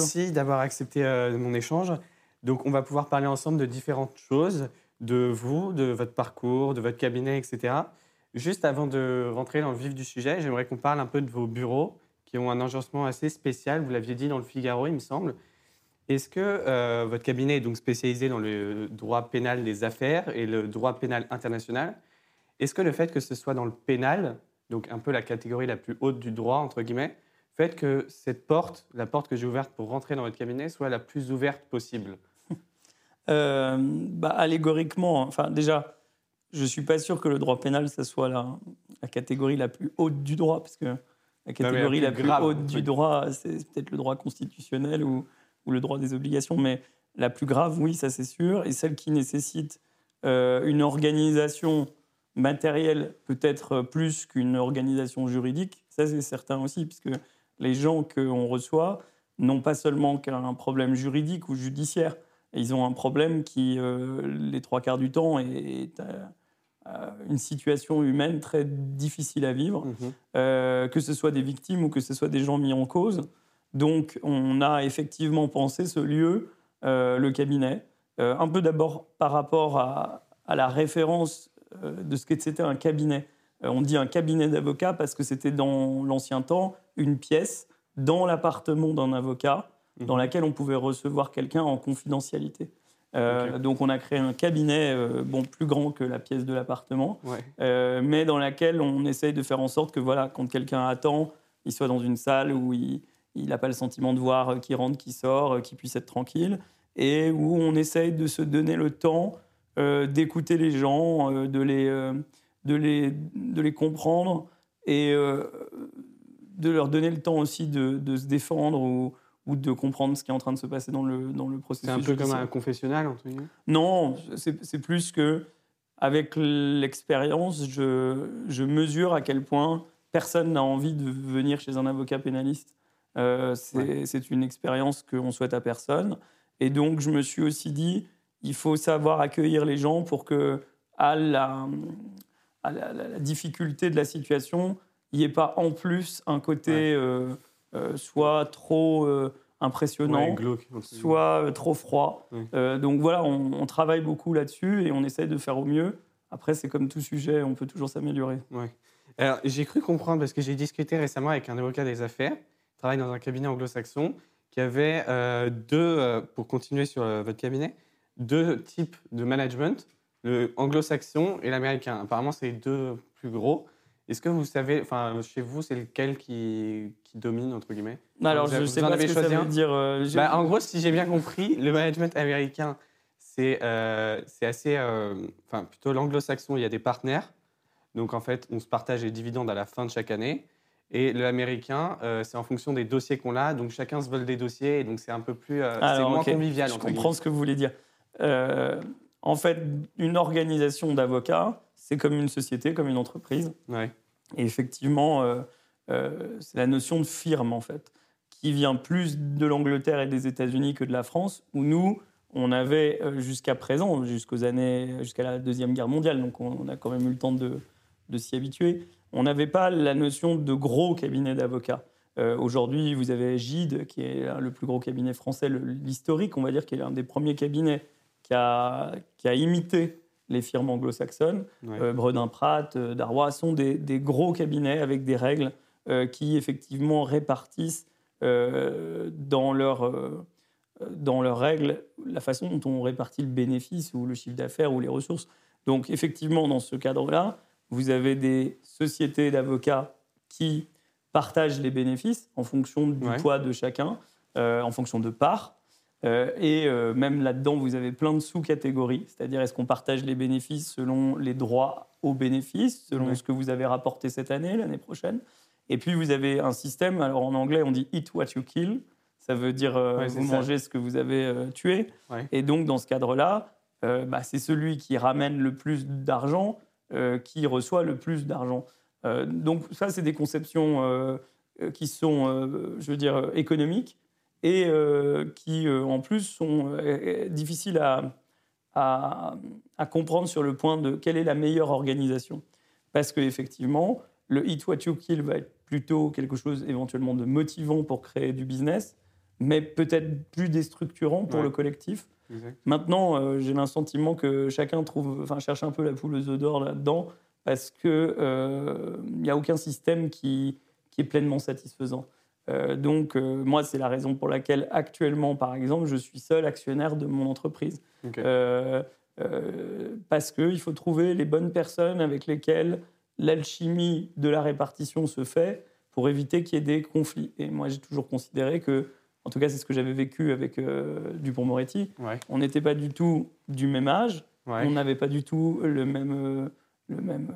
merci d'avoir accepté mon échange. Donc, on va pouvoir parler ensemble de différentes choses, de vous, de votre parcours, de votre cabinet, etc. Juste avant de rentrer dans le vif du sujet, j'aimerais qu'on parle un peu de vos bureaux qui ont un agencement assez spécial. Vous l'aviez dit dans le Figaro, il me semble. Est-ce que euh, votre cabinet est donc spécialisé dans le droit pénal des affaires et le droit pénal international? Est-ce que le fait que ce soit dans le pénal, donc un peu la catégorie la plus haute du droit, entre guillemets, fait que cette porte, la porte que j'ai ouverte pour rentrer dans votre cabinet, soit la plus ouverte possible. Euh, bah, Allégoriquement, enfin déjà, je ne suis pas sûr que le droit pénal, ça soit la, la, catégorie la plus haute du droit, parce que la catégorie la plus, haute du droit, c'est peut-être le droit constitutionnel ou ou le droit des obligations, mais la plus grave, oui, ça c'est sûr, et celle qui nécessite euh, une organisation matérielle peut-être plus qu'une organisation juridique, ça c'est certain aussi, puisque les gens qu'on reçoit n'ont pas seulement qu'un problème juridique ou judiciaire, ils ont un problème qui, euh, les trois quarts du temps, est, euh, une situation humaine très difficile à vivre, mmh que ce soit des victimes ou que ce soit des gens mis en cause. Donc, on a effectivement pensé ce lieu, euh, le cabinet, euh, un peu d'abord par rapport à, la référence euh, de ce qu'était un cabinet. On dit un cabinet d'avocat parce que c'était dans l'ancien temps une pièce dans l'appartement d'un avocat mhm. dans laquelle on pouvait recevoir quelqu'un en confidentialité. Donc on a créé un cabinet bon plus grand que la pièce de l'appartement, mais dans laquelle on essaye de faire en sorte que voilà quand quelqu'un attend, il soit dans une salle où il, n'a pas le sentiment de voir euh, qui rentre, qui sort, euh, qui puisse être tranquille, et où on essaye de se donner le temps euh, d'écouter les gens, de, les, de, les, de les comprendre et de leur donner le temps aussi de, de se défendre ou, ou, de comprendre ce qui est en train de se passer dans le, dans le processus. C'est un peu comme un confessionnal, guillemets? Non, c'est plus que avec l'expérience, je, je mesure à quel point personne n'a envie de venir chez un avocat pénaliste euh, c'est une expérience qu'on souhaite à personne. Et donc, je me suis aussi dit, il faut savoir accueillir les gens pour que, à la, la, difficulté de la situation, il n'y ait pas en plus un côté euh, euh, soit trop impressionnant, soit trop froid. donc voilà, on, on travaille beaucoup là-dessus et on essaye de faire au mieux. Après, c'est comme tout sujet, on peut toujours s'améliorer. J'ai cru comprendre, parce que j'ai discuté récemment avec un avocat des affaires, travaille dans un cabinet anglo-saxon, qui avait euh, deux, euh, pour continuer sur euh, votre cabinet, deux types de management, le anglo-saxon et l'américain. Apparemment, c'est les deux plus gros. Est-ce que vous savez, enfin, chez vous, c'est lequel qui, qui, domine, entre guillemets? Alors, je ne sais pas ce que ça veut dire. Bah, en gros, si j'ai bien compris, le management américain, c'est assez, enfin, plutôt l'anglo-saxon, il y a des partenaires. Donc, en fait, on se partage les dividendes à la fin de chaque année. Et l'américain, euh, c'est en fonction des dossiers qu'on a. Donc chacun se vole des dossiers et donc c'est un peu plus, euh, c'est moins convivial. Je comprends ce que vous voulez dire. Euh, en fait, une organisation d'avocats, c'est comme une société, comme une entreprise. Ouais. Et effectivement, c'est la notion de firme en fait, qui vient plus de l'Angleterre et des États-Unis que de la France, où nous, on avait jusqu'à présent, jusqu'aux années, jusqu'à la deuxième guerre mondiale, donc on, a quand même eu le temps de, de s'y habituer on n'avait pas la notion de gros cabinet d'avocats. Euh, aujourd'hui, vous avez Gide, qui est le plus gros cabinet français, l'historique, on va dire, qui est l'un des premiers cabinets qui a, qui a imité les firmes anglo-saxonnes. Euh, Bredin Pratt, euh, Darrois sont des, gros cabinets avec des règles qui, effectivement, répartissent dans leurs dans leurs règles la façon dont on répartit le bénéfice ou le chiffre d'affaires ou les ressources. Donc, effectivement, dans ce cadre-là, vous avez des sociétés d'avocats qui partagent les bénéfices en fonction du poids de chacun, euh, en fonction de parts. Euh, et euh, même là-dedans, vous avez plein de sous-catégories, c'est-à-dire est-ce qu'on partage les bénéfices selon les droits aux bénéfices, selon ce que vous avez rapporté cette année, l'année prochaine? Et puis vous avez un système, alors en anglais on dit eat what you kill, ça veut dire vous mangez ce que vous avez tué. Et donc dans ce cadre-là, bah, c'est celui qui ramène le plus d'argent euh, qui reçoit le plus d'argent. Euh, donc ça, c'est des conceptions euh, qui sont, je veux dire, économiques et qui, en plus, sont difficiles à, à, à, comprendre sur le point de quelle est la meilleure organisation. Parce qu'effectivement, le hit what you kill va être plutôt quelque chose éventuellement de motivant pour créer du business, mais peut-être plus déstructurant pour Ouais. le collectif. Exact. Maintenant, euh, j'ai le sentiment que chacun trouve, enfin, cherche un peu la poule aux œufs d'or là-dedans, parce que euh, il n'y a aucun système qui, qui est pleinement satisfaisant. Euh, donc, euh, moi, c'est la raison pour laquelle actuellement, par exemple, je suis seul actionnaire de mon entreprise. Euh, parce qu'il faut trouver les bonnes personnes avec lesquelles l'alchimie de la répartition se fait pour éviter qu'il y ait des conflits. Et moi, j'ai toujours considéré que, en tout cas, c'est ce que j'avais vécu avec Dupont-Moretti, Ouais. on n'était pas du tout du même âge, Ouais. on n'avait pas du tout le même, le même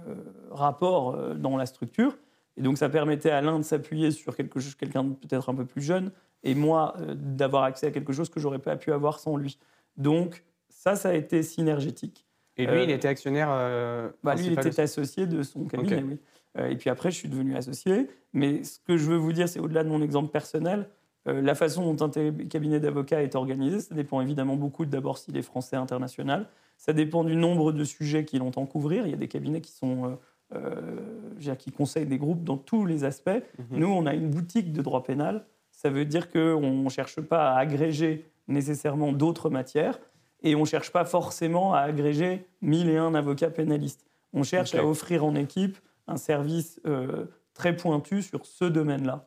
rapport dans la structure. Et donc, ça permettait à l'un de s'appuyer sur quelque chose, quelqu'un peut-être un peu plus jeune, et moi euh, d'avoir accès à quelque chose que j'aurais pas pu avoir sans lui. Donc, ça, ça a été synergétique. Et lui, Euh, il était actionnaire. euh, Bah, lui, il était associé de son cabinet, oui. Euh, et puis après, je suis devenu associé. Mais ce que je veux vous dire, c'est au-delà de mon exemple personnel, euh, la façon dont un cabinet d'avocats est organisé, ça dépend évidemment beaucoup d'abord s'il est français international. Ça dépend du nombre de sujets qu'il entend couvrir. Il y a des cabinets qui sont... euh, qui conseillent des groupes dans tous les aspects. Mhm. Nous, on a une boutique de droit pénal. Ça veut dire qu'on ne cherche pas à agréger nécessairement d'autres matières et on ne cherche pas forcément à agréger mille et un avocats pénalistes. On cherche à offrir en équipe un service euh, très pointu sur ce domaine-là.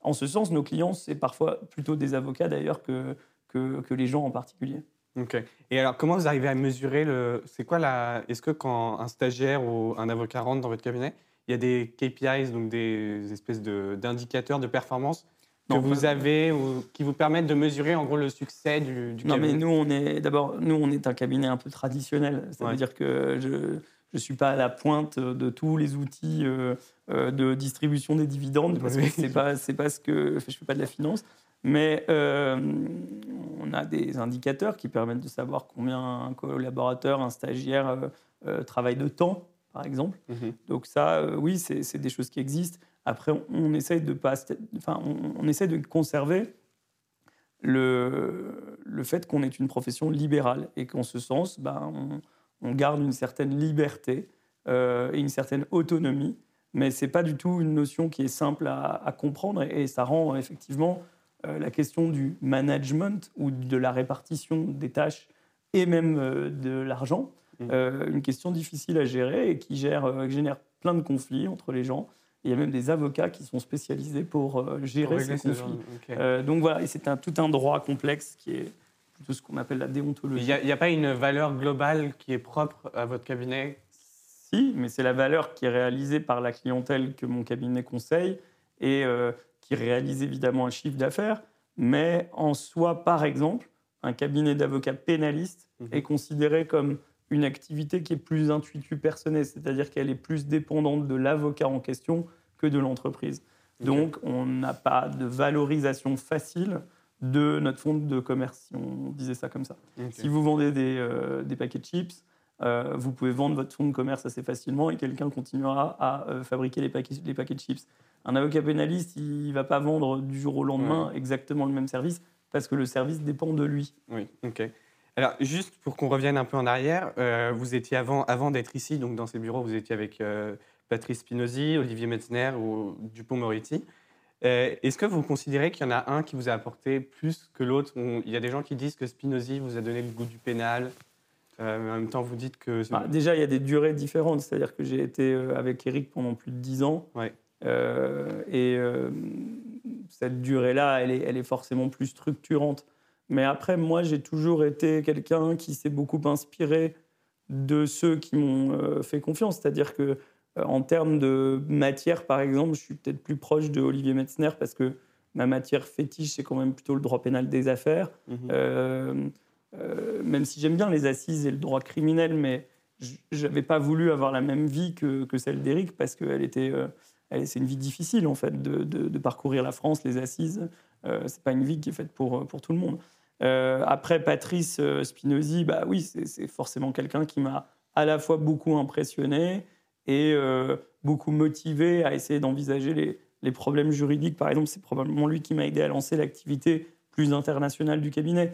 En ce sens, nos clients, c'est parfois plutôt des avocats d'ailleurs que, que, que les gens en particulier. Ok. Et alors, comment vous arrivez à mesurer le. C'est quoi la. Est-ce que quand un stagiaire ou un avocat rentre dans votre cabinet, il y a des KPIs, donc des espèces d'indicateurs de, performance que Non, vous avez ou qui vous permettent de mesurer en gros le succès du, du Non, cabinet? mais nous, on est d'abord, nous, on est un cabinet un peu traditionnel. Ça Ouais. veut dire que je ne suis pas à la pointe de tous les outils euh, euh, de distribution des dividendes, parce Oui. que c'est pas, c'est pas ce que je fais pas de la finance. Mais euh, on a des indicateurs qui permettent de savoir combien un collaborateur, un stagiaire euh, euh, travaille de temps, par exemple. Mhm. Donc ça, euh, oui, c'est des choses qui existent. Après, on, on essaye de pas, enfin, on, on essaie de conserver le, le fait qu'on est une profession libérale et qu'en ce sens, ben, on, on garde une certaine liberté et une certaine autonomie. Mais c'est pas du tout une notion qui est simple à, à comprendre et, et ça rend effectivement la question du management ou de la répartition des tâches et même euh, de l'argent Mhm. euh, une question difficile à gérer et qui, gère, euh, qui génère plein de conflits entre les gens. Il y a même des avocats qui sont spécialisés pour euh, gérer Pour ces ce conflits. Euh, donc voilà, et c'est un, tout un droit complexe qui est plutôt ce qu'on appelle la Il déontologie. n'y a, il y a pas une valeur globale qui est propre à votre cabinet? Si, mais c'est la valeur qui est réalisée par la clientèle que mon cabinet conseille et euh, qui réalise évidemment un chiffre d'affaires. Mais en soi, par exemple, un cabinet d'avocats pénaliste Mhm. est considéré comme une activité qui est plus intuitu personnelle, c'est-à-dire qu'elle est plus dépendante de l'avocat en question que de l'entreprise. Donc, on n'a pas de valorisation facile de notre fonds de commerce, si on disait ça comme ça. Si vous vendez des, euh, des paquets de chips, euh, vous pouvez vendre votre fonds de commerce assez facilement et quelqu'un continuera à euh, fabriquer les paquets, les paquets de chips. Un avocat pénaliste, il ne va pas vendre du jour au lendemain exactement le même service parce que le service dépend de lui. Oui, ok. Alors, juste pour qu'on revienne un peu en arrière, euh, vous étiez avant, avant d'être ici, donc dans ces bureaux, vous étiez avec euh, Patrice Spinozzi, Olivier Metzner ou Dupont-Moretti. Euh, Est-ce que vous considérez qu'il y en a un qui vous a apporté plus que l'autre? Il y a des gens qui disent que Spinozzi vous a donné le goût du pénal. Euh, mais en même temps, vous dites que. Bah, déjà, il y a des durées différentes. C'est-à-dire que j'ai été avec Eric pendant plus de 10 ans. Ouais. Euh, et euh, cette durée-là, elle est, elle est forcément plus structurante. Mais après, moi, j'ai toujours été quelqu'un qui s'est beaucoup inspiré de ceux qui m'ont euh, fait confiance. C'est-à-dire que en termes de matière, par exemple, je suis peut-être plus proche de Olivier Metzner parce que ma matière fétiche, c'est quand même plutôt le droit pénal des affaires. Mhm. Euh, euh, même si j'aime bien les assises et le droit criminel, mais je n'avais pas voulu avoir la même vie que, que celle d'Éric parce que elle était, euh, c'est une vie difficile en fait de, de- de parcourir la France, les assises. Euh, c'est pas une vie qui est faite pour, pour tout le monde. Euh, après Patrice euh, Spinozzi, bah oui, c'est forcément quelqu'un qui m'a à la fois beaucoup impressionné et euh, beaucoup motivé à essayer d'envisager les, les problèmes juridiques. Par exemple, c'est probablement lui qui m'a aidé à lancer l'activité plus internationale du cabinet.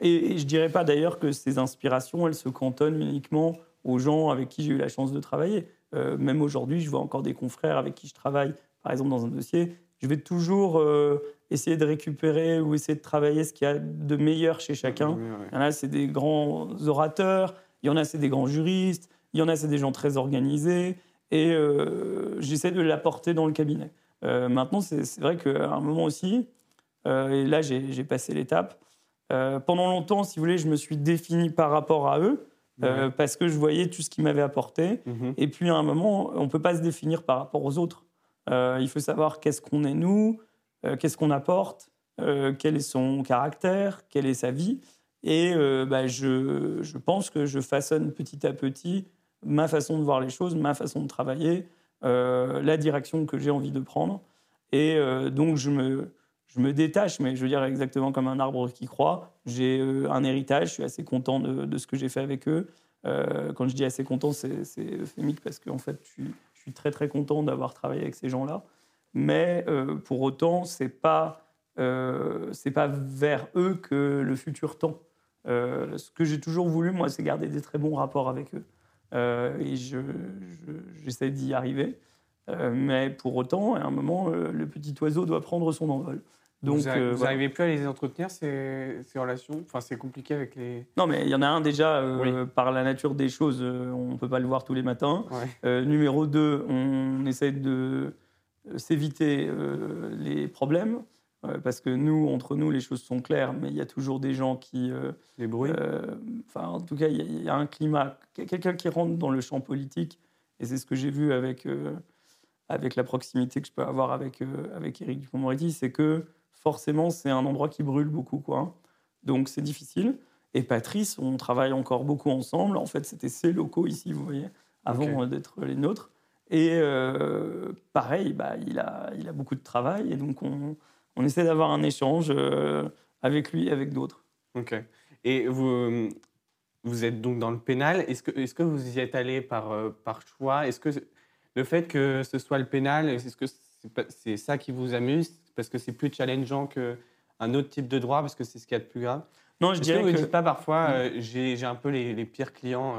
Et, et je dirais pas d'ailleurs que ces inspirations, elles se cantonnent uniquement aux gens avec qui j'ai eu la chance de travailler. Euh, même aujourd'hui, je vois encore des confrères avec qui je travaille, par exemple dans un dossier. je vais toujours essayer de récupérer ou essayer de travailler ce qu'il y a de meilleur chez chacun. Il y en a, c'est des grands orateurs, il y en a, c'est des grands juristes, il y en a, c'est des gens très organisés, et euh, j'essaie de l'apporter dans le cabinet. Euh, maintenant, c'est vrai qu'à un moment aussi, euh, et là, j'ai passé l'étape, pendant longtemps, si vous voulez, je me suis défini par rapport à eux, parce que je voyais tout ce qu'ils m'avaient apporté. Mm-hmm. Et puis, à un moment, on ne peut pas se définir par rapport aux autres. il faut savoir qu'est-ce qu'on est nous, euh, qu'est-ce qu'on apporte, euh, quel est son caractère, quelle est sa vie. Et euh, bah, je, je, pense que je façonne petit à petit ma façon de voir les choses, ma façon de travailler, la direction que j'ai envie de prendre. Et donc, je me, je me détache, mais je veux dire exactement comme un arbre qui croît. J'ai un héritage, je suis assez content de, ce que j'ai fait avec eux. quand je dis assez content, c'est euphémique parce qu'en fait, je suis, très très content d'avoir travaillé avec ces gens-là mais euh, pour autant, ce n'est pas, euh, pas vers eux que le futur tend. Euh, ce que j'ai toujours voulu, moi, c'est garder des très bons rapports avec eux. et j'essaie d'y arriver. mais pour autant, à un moment, le petit oiseau doit prendre son envol. Donc, vous n'arrivez plus à les entretenir, ces, ces relations? Enfin, c'est compliqué avec les... Non, mais il y en a un déjà, par la nature des choses, on ne peut pas le voir tous les matins. numéro 2, on essaie de euh, s'éviter euh, les problèmes, euh, parce que nous, entre nous, les choses sont claires, mais il y a toujours des gens qui... les bruits. Enfin, en tout cas, il y, a un climat, quelqu'un qui rentre dans le champ politique, et c'est ce que j'ai vu avec, avec la proximité que je peux avoir avec, avec Éric Dupond-Moretti, c'est que forcément, c'est un endroit qui brûle beaucoup, quoi. Donc, c'est difficile. Et Patrice, on travaille encore beaucoup ensemble. En fait, c'était ses locaux ici, vous voyez, avant d'être les nôtres. Et euh, pareil, bah, il, a, il a beaucoup de travail et donc on, on essaie d'avoir un échange euh, avec lui et avec d'autres. Ok. Et vous, vous êtes donc dans le pénal. Est-ce que, est que vous y êtes allé par, euh, par choix? Est-ce que le fait que ce soit le pénal, est-ce que c'est ça qui vous amuse? Parce que c'est plus challengeant qu'un autre type de droit Parce que c'est ce qu'il y a de plus grave? Non, je dirais que... Vous dites pas parfois, j'ai un peu les, les pires clients,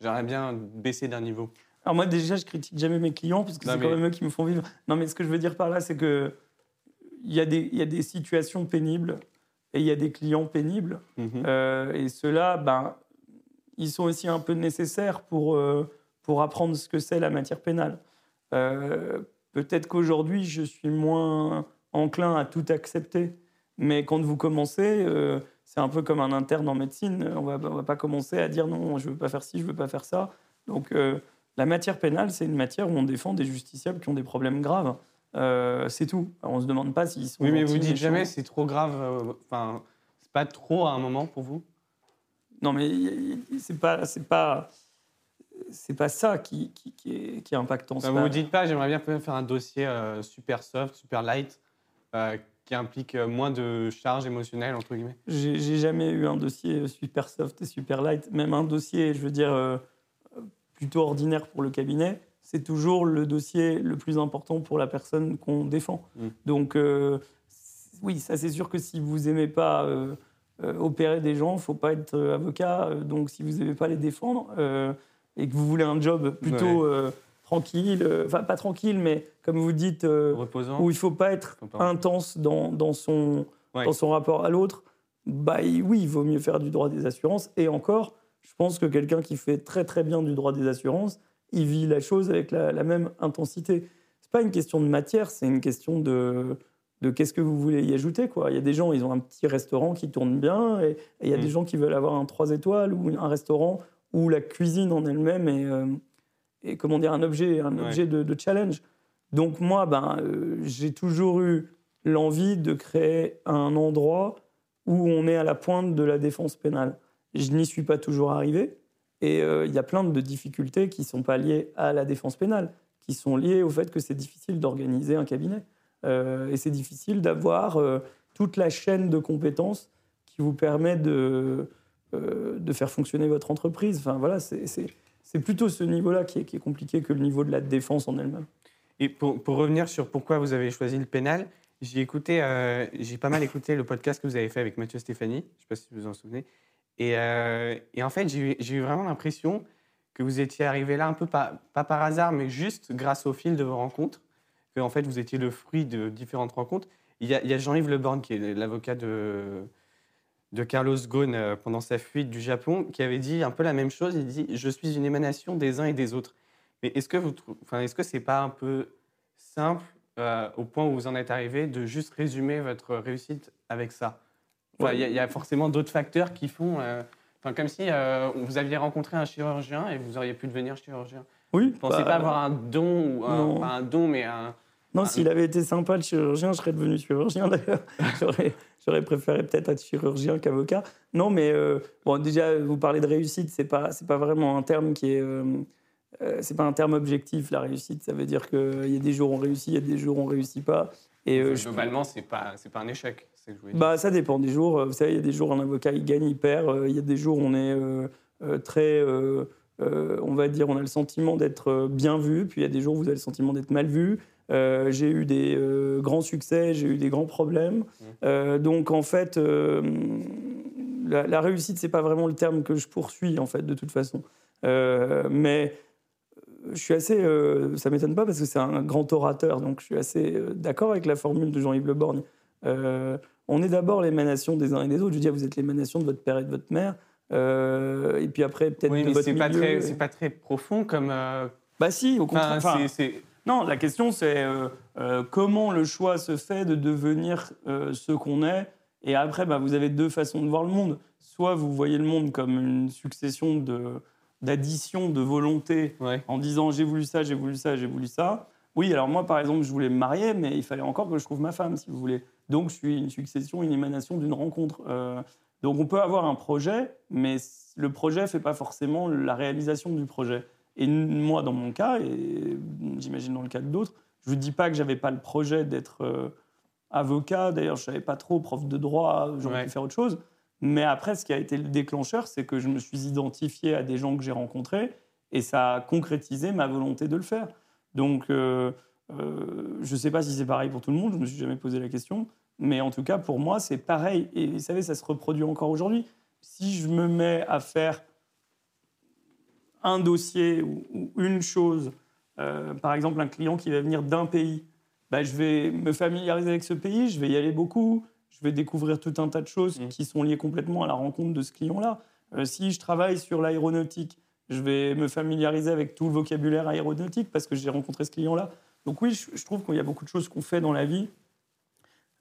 j'aimerais bien baisser d'un niveau? Alors moi déjà, je critique jamais mes clients parce que c'est quand même eux qui me font vivre. Non, mais ce que je veux dire par là, c'est que il y, a des, y a des situations pénibles et il y a des clients pénibles. Mhm. Euh, et ceux-là, ben, ils sont aussi un peu nécessaires pour, euh, pour apprendre ce que c'est la matière pénale. Euh, peut-être qu'aujourd'hui, je suis moins enclin à tout accepter. Mais quand vous commencez, c'est un peu comme un interne en médecine. On va, ne va pas commencer à dire non, je veux pas faire ci, je veux pas faire ça. Donc la matière pénale, c'est une matière où on défend des justiciables qui ont des problèmes graves. Euh, c'est tout. On ne se demande pas s'ils sont. Oui, mais vous dites jamais c'est trop grave. Euh, enfin, c'est pas trop à un moment pour vous? Non, mais c'est pas, c'est pas, c'est pas ça qui, qui, est, qui est, impactant. vous ne dites pas, j'aimerais bien faire un dossier euh, super soft, super light, qui implique moins de charge émotionnelle entre guillemets. J'ai jamais eu un dossier super soft et super light. Même un dossier, je veux dire plutôt ordinaire pour le cabinet, c'est toujours le dossier le plus important pour la personne qu'on défend. Mm. Donc, euh, oui, ça c'est sûr que si vous n'aimez pas euh, euh, opérer des gens, il ne faut pas être avocat. donc, si vous n'aimez pas les défendre et que vous voulez un job plutôt tranquille, enfin pas tranquille, mais comme vous dites, Reposant. où il ne faut pas être intense dans, dans, son, dans son rapport à l'autre, bah oui, il vaut mieux faire du droit des assurances. Et encore, je pense que quelqu'un qui fait très très bien du droit des assurances, il vit la chose avec la, même intensité. C'est pas une question de matière, c'est une question de, de qu'est-ce que vous voulez y ajouter. Quoi. Il y a des gens, ils ont un petit restaurant qui tourne bien, et, il y a des mm. gens qui veulent avoir un 3 étoiles ou un restaurant où la cuisine en elle-même est, euh, comment dire, un objet, un objet de, challenge. Donc moi, ben, euh, j'ai toujours eu l'envie de créer un endroit où on est à la pointe de la défense pénale. Je n'y suis pas toujours arrivé. Et euh, il y a plein de difficultés qui ne sont pas liées à la défense pénale, qui sont liées au fait que c'est difficile d'organiser un cabinet. Et c'est difficile d'avoir toute la chaîne de compétences qui vous permet de, de faire fonctionner votre entreprise. Enfin, voilà, c'est plutôt ce niveau-là qui est, compliqué que le niveau de la défense en elle-même. Et pour, revenir sur pourquoi vous avez choisi le pénal, j'ai écouté, j'ai pas mal écouté le podcast que vous avez fait avec Mathieu Stéphanie, je ne sais pas si vous vous en souvenez. Euh, et, en fait, j'ai eu vraiment l'impression que vous étiez arrivé là un peu pas, par hasard, mais juste grâce au fil de vos rencontres. que en fait, vous étiez le fruit de différentes rencontres. Il y a, Jean-Yves Le Borgne, qui est l'avocat de, de Carlos Ghosn euh, pendant sa fuite du Japon, qui avait dit un peu la même chose. Il dit Je suis une émanation des uns et des autres. Mais est-ce que vous enfin, est-ce que c'est pas un peu simple euh, au point où vous en êtes arrivé de juste résumer votre réussite avec ça? Il y, a forcément d'autres facteurs qui font. Euh, enfin, comme si vous aviez rencontré un chirurgien et vous auriez pu devenir chirurgien. Oui. Vous pensez bah, pas avoir un don, ou un, pas un don, mais un, non, s'il avait été sympa le chirurgien, je serais devenu chirurgien d'ailleurs. J'aurais préféré peut-être être chirurgien qu'avocat. Non, mais euh, bon, déjà, vous parlez de réussite, c'est pas, pas vraiment un terme qui est. Euh, euh, c'est pas un terme objectif, la réussite. Ça veut dire qu'il y a des jours où on réussit, il y a des jours où on réussit pas. Et, Globalement, c'est pas, pas un échec. Que je bah, ça dépend des jours. Vous savez, il y a des jours où un avocat il gagne, il perd. Il y a des jours où on est très. on va dire, on a le sentiment d'être bien vu, puis il y a des jours où vous avez le sentiment d'être mal vu. Euh, j'ai eu des euh, grands succès, j'ai eu des grands problèmes. Mmh. Euh, donc en fait, la, la, réussite, c'est pas vraiment le terme que je poursuis en fait de toute façon. mais je suis assez, ça m'étonne pas parce que c'est un grand orateur, donc je suis assez d'accord avec la formule de Jean-Yves Le Borgne. on est d'abord l'émanation des uns et des autres. Je veux dire, vous êtes l'émanation de votre père et de votre mère. et puis après, peut-être oui, de votre milieu. Pas c'est pas très profond comme. Bah si, au contraire. c'est non, la question c'est euh, euh, comment le choix se fait de devenir euh, ce qu'on est. Et après, bah, vous avez deux façons de voir le monde. Soit vous voyez le monde comme une succession de, d'additions de volonté en disant j'ai voulu ça, j'ai voulu ça, j'ai voulu ça. Oui, alors moi par exemple, je voulais me marier, mais il fallait encore que je trouve ma femme, si vous voulez. Donc je suis une succession, une émanation d'une rencontre. donc on peut avoir un projet, mais le projet ne fait pas forcément la réalisation du projet. Et moi, dans mon cas, et j'imagine dans le cas d'autres, je ne vous dis pas que j'avais pas le projet d'être euh, avocat. D'ailleurs, je savais pas trop, prof de droit, j'aurais pu faire autre chose. Mais après, ce qui a été le déclencheur, c'est que je me suis identifié à des gens que j'ai rencontrés et ça a concrétisé ma volonté de le faire. Donc, euh, euh, je ne sais pas si c'est pareil pour tout le monde, je ne me suis jamais posé la question. Mais en tout cas, pour moi, c'est pareil. Et vous savez, ça se reproduit encore aujourd'hui. Si je me mets à faire un dossier ou, une chose, euh, par exemple un client qui va venir d'un pays, bah, je vais me familiariser avec ce pays, je vais y aller beaucoup, je vais découvrir tout un tas de choses mmh. qui sont liées complètement à la rencontre de ce client-là. Euh, si je travaille sur l'aéronautique, je vais me familiariser avec tout le vocabulaire aéronautique parce que j'ai rencontré ce client-là. Donc oui, je, trouve qu'il y a beaucoup de choses qu'on fait dans la vie.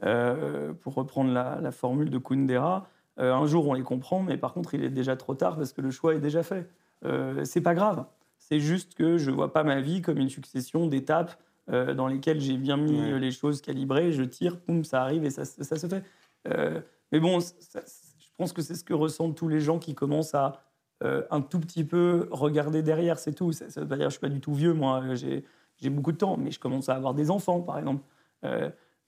Euh, pour reprendre la, la, formule de Kundera, un jour on les comprend, mais par contre il est déjà trop tard parce que le choix est déjà fait. Euh, c'est pas grave. C'est juste que je vois pas ma vie comme une succession d'étapes euh, dans lesquelles j'ai bien mis les choses calibrées, je tire, boum, ça arrive et ça, se fait. Euh, mais bon, je pense que c'est ce que ressentent tous les gens qui commencent à un tout petit peu regarder derrière, c'est tout. Ça, veut pas dire que je suis pas du tout vieux, moi, j'ai beaucoup de temps, mais je commence à avoir des enfants, par exemple.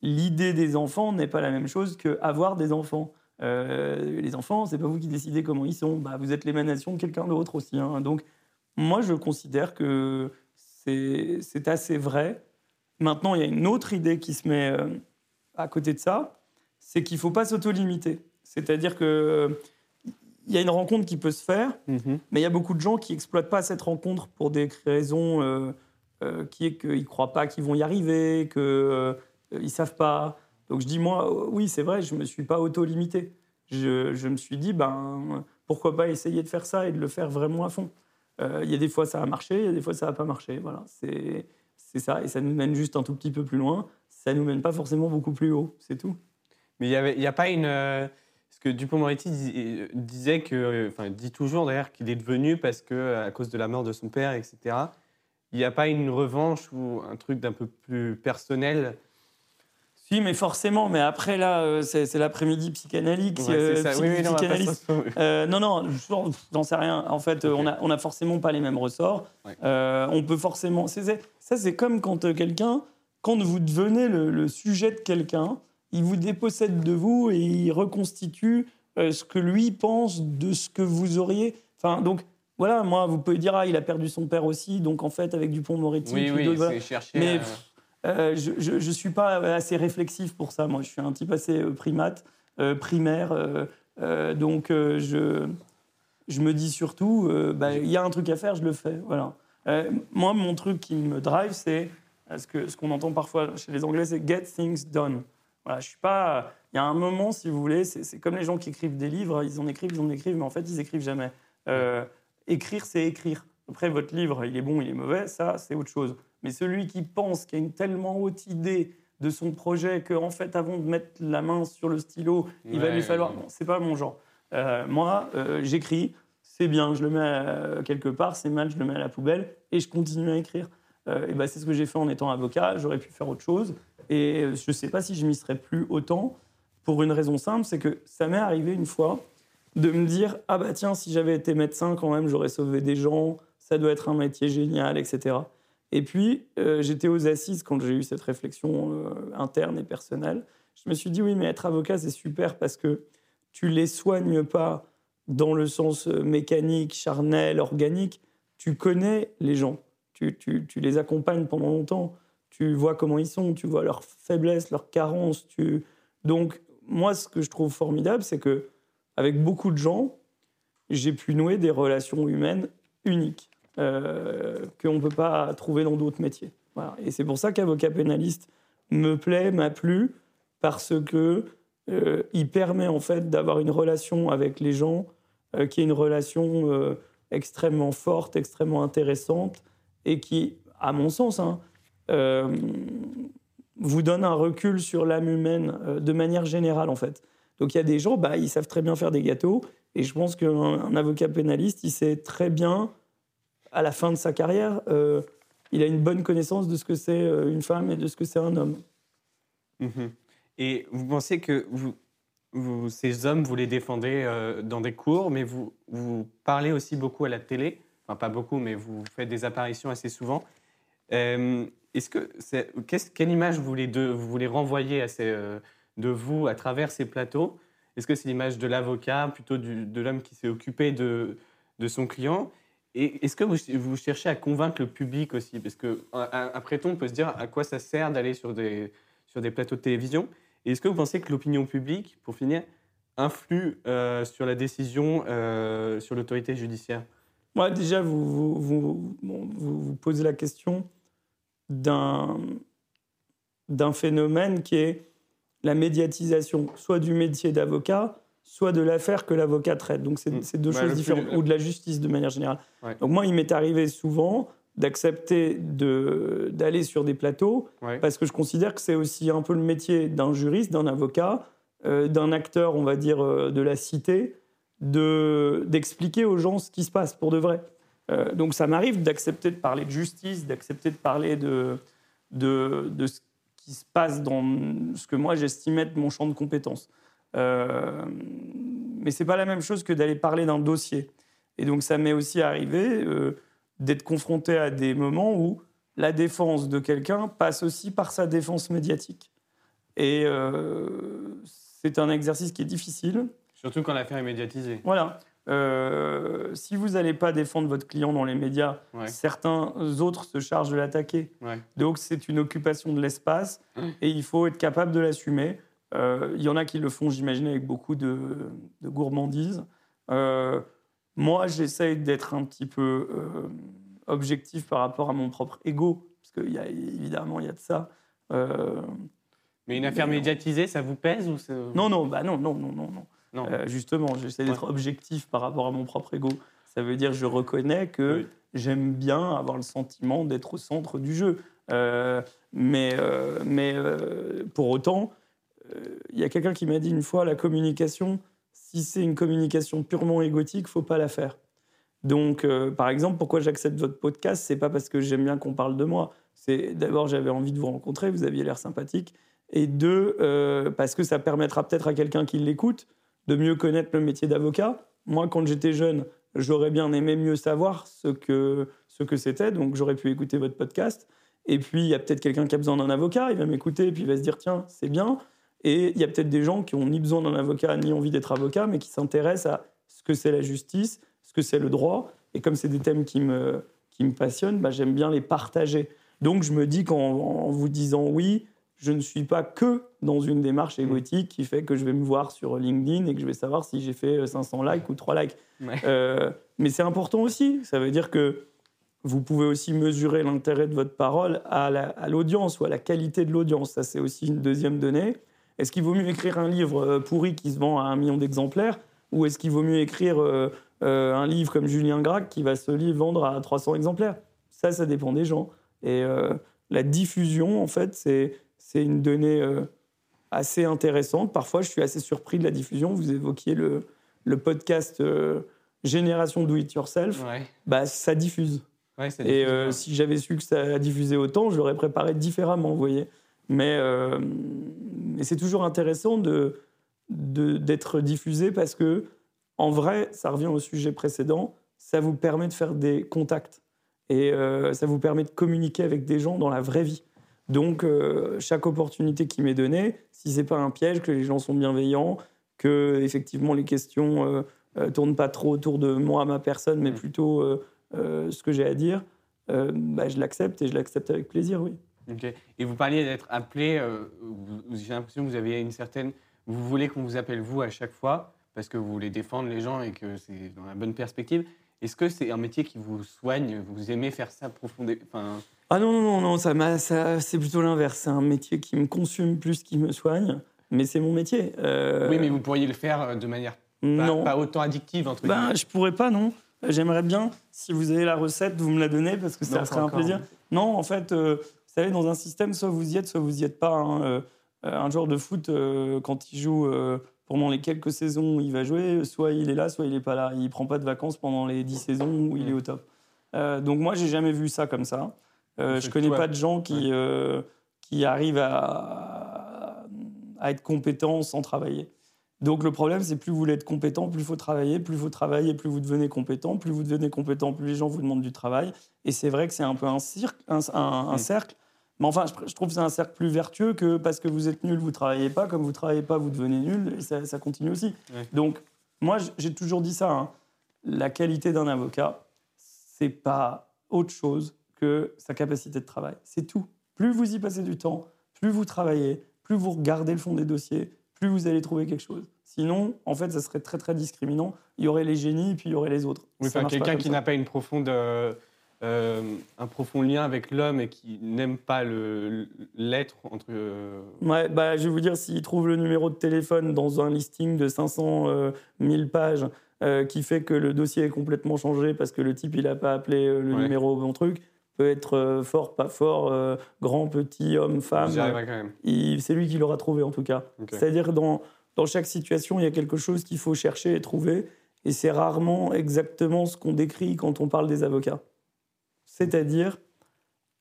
L'idée des enfants n'est pas la même chose qu'avoir des enfants. Euh, les enfants, c'est pas vous qui décidez comment ils sont. Bah, vous êtes l'émanation de quelqu'un d'autre aussi. Hein. Donc, moi, je considère que c'est assez vrai. Maintenant, il y a une autre idée qui se met euh, à côté de ça, c'est qu'il ne faut pas s'auto-limiter. C'est-à-dire que il y a une rencontre qui peut se faire, mm-hmm. mais il y a beaucoup de gens qui exploitent pas cette rencontre pour des raisons euh, qui est qu'ils croient pas qu'ils vont y arriver, qu'ils ne savent pas. Donc je dis, moi, oui, c'est vrai, je ne me suis pas auto-limité. Je, je, me suis dit, ben, pourquoi pas essayer de faire ça et de le faire vraiment à fond. Euh, il y a des fois ça a marché, il y a des fois ça n'a pas marché. Voilà, c'est ça. Et ça nous mène juste un tout petit peu plus loin. Ça nous mène pas forcément beaucoup plus haut, c'est tout. Mais il n'y a pas une... Euh, parce que Dupont-Moretti euh, disait que, enfin, dit toujours d'ailleurs qu'il est devenu parce que à cause de la mort de son père, etc. Il n'y a pas une revanche ou un truc d'un peu plus personnel si, mais forcément. Mais après, là, euh, c'est l'après-midi psychanalytique. Euh, oui, non, euh, non, non, j'en sais rien. En fait, on n'a on a forcément pas les mêmes ressorts. on peut forcément. ça, c'est comme quand quelqu'un, quand vous devenez le, sujet de quelqu'un, il vous dépossède de vous et il reconstitue ce que lui pense de ce que vous auriez. Enfin, donc, voilà, moi, vous pouvez dire, ah, il a perdu son père aussi, donc en fait, avec Dupont-Moretti. Oui, oui, c'est chercher. Mais, euh, je ne suis pas assez réflexif pour ça. Moi, je suis un type assez euh, primate, euh, primaire. donc, je, je me dis surtout, bah, il y a un truc à faire, je le fais. Voilà. moi, mon truc qui me drive, c'est Ce qu'on ce qu'on entend parfois chez les Anglais, c'est get things done. Voilà, je suis pas. Il y a un moment, si vous voulez, c'est comme les gens qui écrivent des livres, ils en écrivent, ils en écrivent, mais en fait, ils écrivent jamais. Écrire, c'est écrire. Après, votre livre, il est bon, il est mauvais, ça, c'est autre chose. Mais celui qui pense qu'il y a une tellement haute idée de son projet qu'en en fait, avant de mettre la main sur le stylo, il va lui falloir. Bon, c'est pas mon genre. Euh, moi, euh, j'écris, c'est bien, je le mets euh, quelque part, c'est mal, je le mets à la poubelle et je continue à écrire. et ben, c'est ce que j'ai fait en étant avocat. J'aurais pu faire autre chose. Et je ne sais pas si je m'y serais plus autant pour une raison simple, c'est que ça m'est arrivé une fois de me dire ah bah tiens si j'avais été médecin quand même j'aurais sauvé des gens, ça doit être un métier génial, etc. Et puis j'étais aux assises quand j'ai eu cette réflexion interne et personnelle. Je me suis dit oui mais être avocat c'est super parce que tu les soignes pas dans le sens euh, mécanique, charnel, organique. Tu connais les gens, tu, tu, tu, les accompagnes pendant longtemps, tu vois comment ils sont, tu vois leurs faiblesses, leurs carences. Tu... Donc, moi, ce que je trouve formidable, c'est que avec beaucoup de gens, j'ai pu nouer des relations humaines uniques euh, qu'on ne peut pas trouver dans d'autres métiers. Et c'est pour ça qu'avocat pénaliste me plaît, m'a plu, parce que euh, il permet en fait d'avoir une relation avec les gens euh, qui est une relation euh, extrêmement forte, extrêmement intéressante et qui, à mon sens, hein, vous donne un recul sur l'âme humaine de manière générale en fait. Donc il y a des gens, bah, ils savent très bien faire des gâteaux et je pense qu'un avocat pénaliste, il sait très bien, à la fin de sa carrière, il a une bonne connaissance de ce que c'est une femme et de ce que c'est un homme. Mhm. Et vous pensez que vous, ces hommes, vous les défendez euh, dans des cours, mais vous, vous parlez aussi beaucoup à la télé? Enfin, pas beaucoup, mais vous faites des apparitions assez souvent. Euh, est-ce que quelle image vous voulez, vous voulez renvoyer euh, de vous à travers ces plateaux? Est-ce que c'est l'image de l'avocat, plutôt de l'homme qui s'est occupé de, de son client? Et est-ce que vous, cherchez à convaincre le public aussi? Parce qu'après tout, on peut se dire à quoi ça sert d'aller sur des, plateaux de télévision. Est-ce que vous pensez que l'opinion publique, pour finir, influe euh, sur la décision, euh, sur l'autorité judiciaire? Moi, déjà, vous, vous, posez la question d'un phénomène qui est la médiatisation, soit du métier d'avocat, soit de l'affaire que l'avocat traite. Donc, c'est mm. deux choses différentes, ou de la justice de manière générale. Donc, moi, il m'est arrivé souvent d'accepter d'aller sur des plateaux, parce que je considère que c'est aussi un peu le métier d'un juriste, d'un avocat, euh, d'un acteur, on va dire, euh, de la cité, d'expliquer aux gens ce qui se passe pour de vrai. Euh, donc ça m'arrive d'accepter de parler de justice, d'accepter de parler de, de, de, ce qui se passe dans ce que moi j'estimais être mon champ de compétences. Mais c'est pas la même chose que d'aller parler d'un dossier. Et donc ça m'est aussi arrivé d'être confronté à des moments où la défense de quelqu'un passe aussi par sa défense médiatique. Et euh, c'est un exercice qui est difficile. Surtout quand l'affaire est médiatisée. Voilà. Euh, si vous n'allez pas défendre votre client dans les médias, certains autres se chargent de l'attaquer. Donc c'est une occupation de l'espace et il faut être capable de l'assumer. Euh, il y en a qui le font, j'imagine, avec beaucoup de, de gourmandise. Moi, j'essaye d'être un petit peu euh, objectif par rapport à mon propre ego, parce qu'il y a évidemment il y a de ça. Euh, mais une affaire médiatisée, ça vous pèse ou Non, non, bah non, non, non, non, non. Euh, justement, j'essaie d'être objectif par rapport à mon propre ego. Ça veut dire que je reconnais que j'aime bien avoir le sentiment d'être au centre du jeu. mais mais pour autant, il y a quelqu'un qui m'a dit une fois la communication, si c'est une communication purement égotique, faut pas la faire. Donc, euh, par exemple, pourquoi j'accepte votre podcast, c'est pas parce que j'aime bien qu'on parle de moi. C'est d'abord j'avais envie de vous rencontrer, vous aviez l'air sympathique, et deux euh, parce que ça permettra peut-être à quelqu'un qui l'écoute de mieux connaître le métier d'avocat. Moi, quand j'étais jeune, j'aurais bien aimé mieux savoir ce que ce que c'était, donc j'aurais pu écouter votre podcast. Et puis, il y a peut-être quelqu'un qui a besoin d'un avocat, il va m'écouter, et puis il va se dire tiens, c'est bien. Et il y a peut-être des gens qui ont ni besoin d'un avocat, ni envie d'être avocat, mais qui s'intéressent à ce que c'est la justice, ce que c'est le droit. Et comme c'est des thèmes qui me, qui me passionnent, bah, j'aime bien les partager. Donc je me dis qu'en vous disant oui, je ne suis pas que dans une démarche mmh. égotique qui fait que je vais me voir sur LinkedIn et que je vais savoir si j'ai fait 500 likes ou 3 likes. Euh, mais c'est important aussi. Ça veut dire que vous pouvez aussi mesurer l'intérêt de votre parole à l'audience ou à la qualité de l'audience. Ça, c'est aussi une deuxième donnée. Est-ce qu'il vaut mieux écrire un livre euh, pourri qui se vend à un million d'exemplaires ou est-ce qu'il vaut mieux écrire euh, euh, un livre comme Julien Gracq qui va se vendre à 300 exemplaires? Ça, ça dépend des gens. Et la diffusion, en fait, c'est une donnée assez intéressante. Parfois, je suis assez surpris de la diffusion. Vous évoquiez le, le podcast Génération Do It Yourself. Bah, ça diffuse. et si j'avais su que ça diffusait autant, je l'aurais préparé différemment, vous voyez. Mais, euh, mais c'est toujours intéressant de, d'être diffusé parce que, en vrai, ça revient au sujet précédent, ça vous permet de faire des contacts et euh, ça vous permet de communiquer avec des gens dans la vraie vie. Donc, euh, chaque opportunité qui m'est donnée, si c'est pas un piège, que les gens sont bienveillants, que effectivement les questions ne tournent pas trop autour de moi, ma personne, mais mmh. plutôt ce que j'ai à dire, bah, je l'accepte et je l'accepte avec plaisir, oui. Et vous parliez d'être appelé, euh, j'ai l'impression que vous avez une certaine. Vous voulez qu'on vous appelle vous à chaque fois parce que vous voulez défendre les gens et que c'est dans la bonne perspective. Est-ce que c'est un métier qui vous soigne Vous aimez faire ça profondément enfin... Ah non, non, non, non ça, ça c'est plutôt l'inverse. C'est un métier qui me consume plus qu'il me soigne, mais c'est mon métier. Euh, oui, mais vous pourriez le faire de manière pas, pas autant addictive, entre ben, Je pourrais pas, non. J'aimerais bien, si vous avez la recette, vous me la donnez parce que ça serait un plaisir. Non, en fait, euh, savez, dans un système, soit vous y êtes, soit vous y êtes pas. Hein. Euh, un joueur de foot, euh, quand il joue euh, pendant les quelques saisons où il va jouer, soit il est là, soit il n'est pas là. Il prend pas de vacances pendant les dix saisons où il est au top. donc moi, j'ai jamais vu ça comme ça. Euh, je connais pas de gens qui, qui arrivent à, à, être compétents sans travailler. Donc le problème, c'est plus vous voulez être compétent, plus il faut travailler, plus vous travaillez, plus vous devenez compétent, plus vous devenez compétent, plus les gens vous demandent du travail. Et c'est vrai que c'est un peu un, cirque, un, un, mm. cercle. Mais enfin, je, trouve que c'est un cercle plus vertueux que parce que vous êtes nul, vous travaillez pas. Comme vous travaillez pas, vous devenez nul. Et ça, continue aussi. Donc, moi, j'ai toujours dit ça. Hein. La qualité d'un avocat, c'est pas autre chose que sa capacité de travail. C'est tout. Plus vous y passez du temps, plus vous travaillez, plus vous regardez le fond des dossiers, plus vous allez trouver quelque chose. Sinon, en fait, ça serait très très discriminant. Il y aurait les génies, puis il y aurait les autres. Oui, quelqu'un qui n'a pas une profonde, euh, euh, un profond lien avec l'homme et qui n'aime pas l'être entre. Euh, ouais, bah, je vais vous dire, s'il trouve le numéro de téléphone dans un listing de 500 000 pages qui fait que le dossier est complètement changé parce que le type il n'a pas appelé le numéro au bon truc, peut être euh, fort, pas fort, euh, grand, petit, homme, femme. C'est lui qui l'aura trouvé en tout cas. C'est-à-dire dans, dans chaque situation, il y a quelque chose qu'il faut chercher et trouver. Et c'est rarement exactement ce qu'on décrit quand on parle des avocats. C'est-à-dire,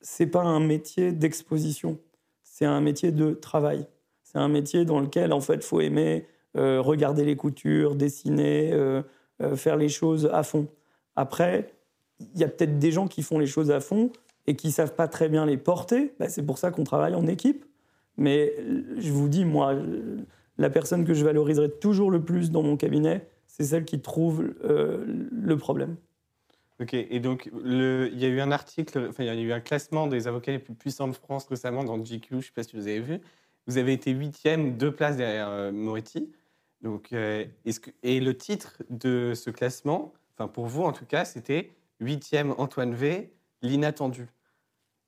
c'est pas un métier d'exposition, c'est un métier de travail. C'est un métier dans lequel, en fait, faut aimer euh, regarder les coutures, dessiner, faire les choses à fond. Après, il y a peut-être des gens qui font les choses à fond et qui savent pas très bien les porter. Bah, c'est pour ça qu'on travaille en équipe. Mais je vous dis, moi, la personne que je valoriserai toujours le plus dans mon cabinet, c'est celle qui trouve euh, le problème. Ok, et donc il y a eu un article, enfin, il y a eu un classement des avocats les plus puissants de France récemment dans GQ, je ne sais pas si vous avez vu. Vous avez été huitième, deux places derrière euh, Moretti. Donc, euh, que, et le titre de ce classement, enfin pour vous en tout cas, c'était Huitième, Antoine V, l'inattendu.